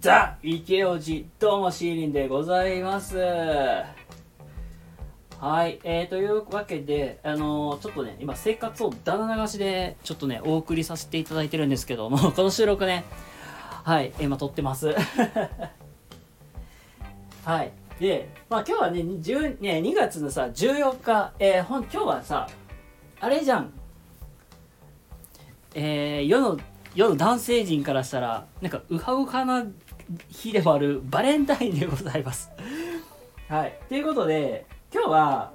ザ・池オジどうもシーリンでございます。はいえー、というわけであのー、ちょっとね今生活をだだ流しでちょっとねお送りさせていただいてるんですけども この収録ねはい今撮ってます。はいでまあ今日はね10ね2月のさ14日えー、ほん今日はさあれじゃん。えー、世の世の男性陣からしたらなんかウハウハな日でもあるバレンタインでございます。はい。ということで今日は、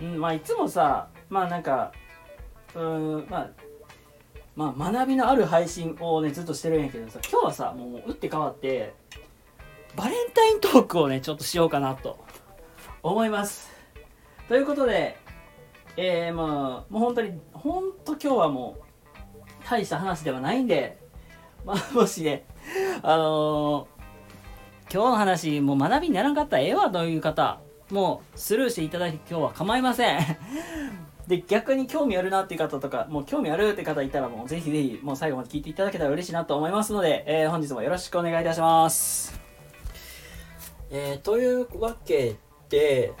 うんまあ、いつもさまあなんかうんまあまあ学びのある配信をねずっとしてるんやけどさ今日はさもう打って変わってバレンタイントークをねちょっとしようかなと思います。ということでえー、まあもう本当に本当今日はもう大した話ではないんで、まあ、もしね、あのー、今日の話、もう学びにならんかったらええわという方、もうスルーしていただいて今日は構いません。で、逆に興味あるなっていう方とか、もう興味あるって方いたらもうぜひぜひもう最後まで聞いていただけたら嬉しいなと思いますので、えー、本日もよろしくお願いいたします。えー、というわけで、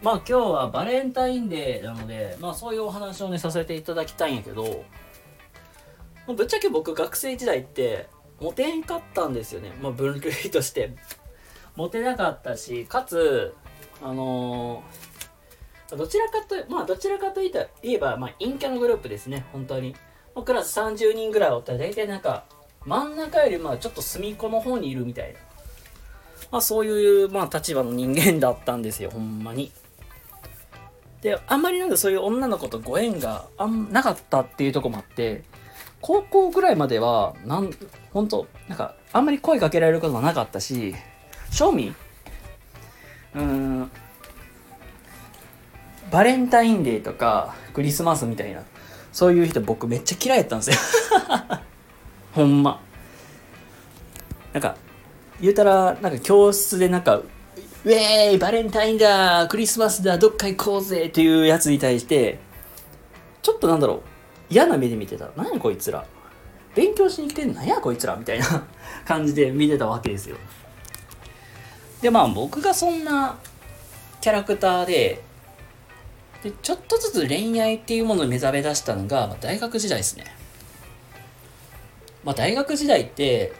まあ今日はバレンタインデーなので、まあそういうお話をねさせていただきたいんやけど、ぶっちゃけ僕学生時代ってモテんかったんですよね、まあ、分類として。モテなかったしかつあのー、どちらかとまあどちらかといった言えば、まあ、陰キャのグループですね。本当に、まあ、クラス30人ぐらいおったら大体なんか真ん中よりまあちょっと隅っこの方にいるみたいな。まあそういうまあ立場の人間だったんですよ。ほんまに。であんまりなんかそういう女の子とご縁があんなかったっていうとこもあって高校ぐらいまでは、なん、本当なんか、あんまり声かけられることもなかったし、正味うん、バレンタインデーとか、クリスマスみたいな、そういう人僕めっちゃ嫌いやったんですよ ほんま。なんか、言うたら、なんか教室でなんか、ウェーイバレンタインだクリスマスだどっか行こうぜっていうやつに対して、ちょっとなんだろう、嫌な目で見てた。何こいつら。勉強しに来てんの？やこいつらみたいな 感じで見てたわけですよ。で、まあ僕がそんなキャラクターで、で、ちょっとずつ恋愛っていうものに目覚め出したのが、まあ、大学時代ですね。まあ大学時代って、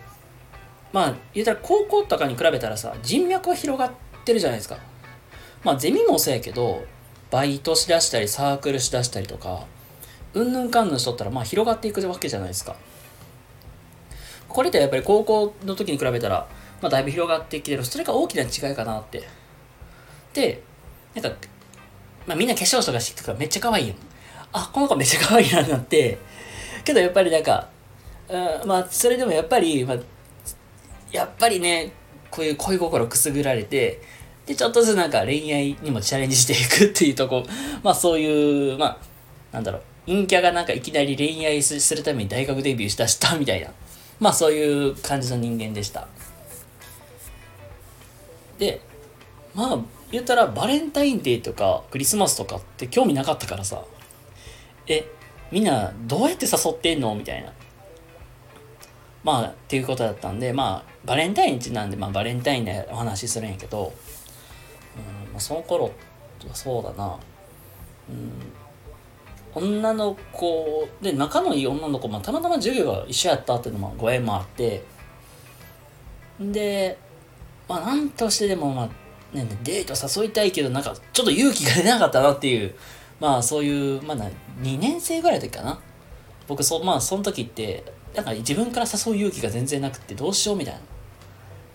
まあ言うたら高校とかに比べたらさ、人脈は広がってるじゃないですか。まあゼミもそうやけど、バイトしだしたりサークルしだしたりとか、うんぬんかんぬんしとったらまあ広がっていくわけじゃないですか。これってやっぱり高校の時に比べたら、まあ、だいぶ広がってきてる。それが大きな違いかなって。で、なんか、まあ、みんな化粧とかしてるからめっちゃ可愛いよ。あ、この子めっちゃ可愛いなってなって、けどやっぱりなんか、うん、まあ、それでもやっぱり、まあ、やっぱりね、こういう恋心くすぐられて、で、ちょっとずつなんか恋愛にもチャレンジしていくっていうとこ、まあそういう、まあ、なんだろう、陰キャがなんかいきなり恋愛するために大学デビューしたしたみたいな。まあそういう感じの人間でした。で、まあ言ったらバレンタインデーとかクリスマスとかって興味なかったからさ、え、みんなどうやって誘ってんのみたいな。まあっていうことだったんで、まあバレンタインちなんで、まあバレンタインでお話しするんやけど、うんまあ、その頃はそうだな、うん女の子で仲のいい女の子、まあ、たまたま授業が一緒やったっていうのもご縁もあってでまあ何としてでもまあねデート誘いたいけどなんかちょっと勇気が出なかったなっていうまあそういうまあ2年生ぐらいの時かな。僕そまあその時ってなんか自分から誘う勇気が全然なくてどうしようみたいな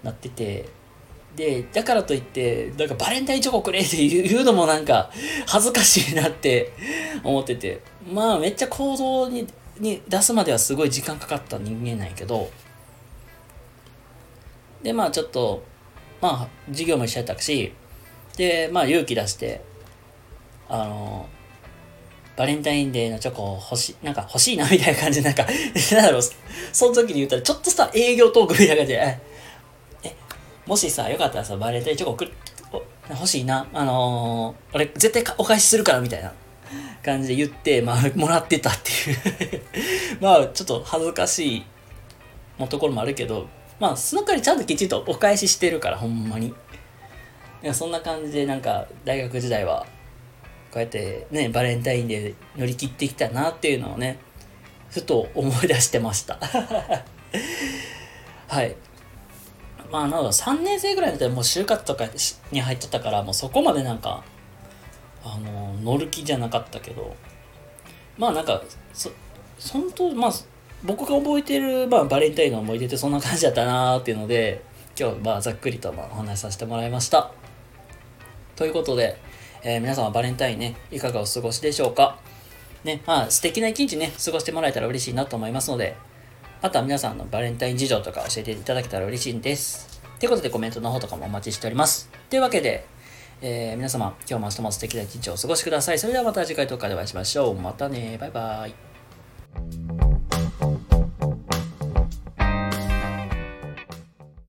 なっててで、だからといって、なんかバレンタインチョコくれって 言うのもなんか恥ずかしいなって 思ってて、まあめっちゃ行動にに出すまではすごい時間かかった人間なんやけど、で、まあちょっと、まあ授業も一緒やったし、で、まあ勇気出して、あの、バレンタインデーのチョコ欲し、なんか欲しいなみたいな感じで、なんか、なんだろう、その時に言ったら、ちょっとした営業トークみたいな感じで、もしさ、よかったらさ、バレンタインチョコ送る、欲しいな。あのー、俺絶対お返しするからみたいな感じで言って、まあ、もらってたっていう。まあ、ちょっと恥ずかしいのところもあるけど、まあその代わりちゃんときちんとお返ししてるからほんまに。いやそんな感じでなんか大学時代はこうやってねバレンタインで乗り切ってきたなっていうのをねふと思い出してました。はい。まあなんか3年生ぐらいだったらもう就活とかに入っちゃったからもうそこまでなんかあの乗る気じゃなかったけどまあなんかそ本当まあ僕が覚えてる、まあ、バレンタインの思い出ってそんな感じだったなーっていうので今日まあざっくりとまあお話しさせてもらいました。ということで、えー、皆さんはバレンタインねいかがお過ごしでしょうか？ねまあ素敵な一日ね過ごしてもらえたら嬉しいなと思いますのであとは皆さんのバレンタイン事情とか教えていただけたら嬉しいんですということでコメントの方とかもお待ちしておりますというわけでえー、皆様、今日も明日も素敵な一日をお過ごしください。それではまた次回とかでお会いしましょう。またね。バイバイ。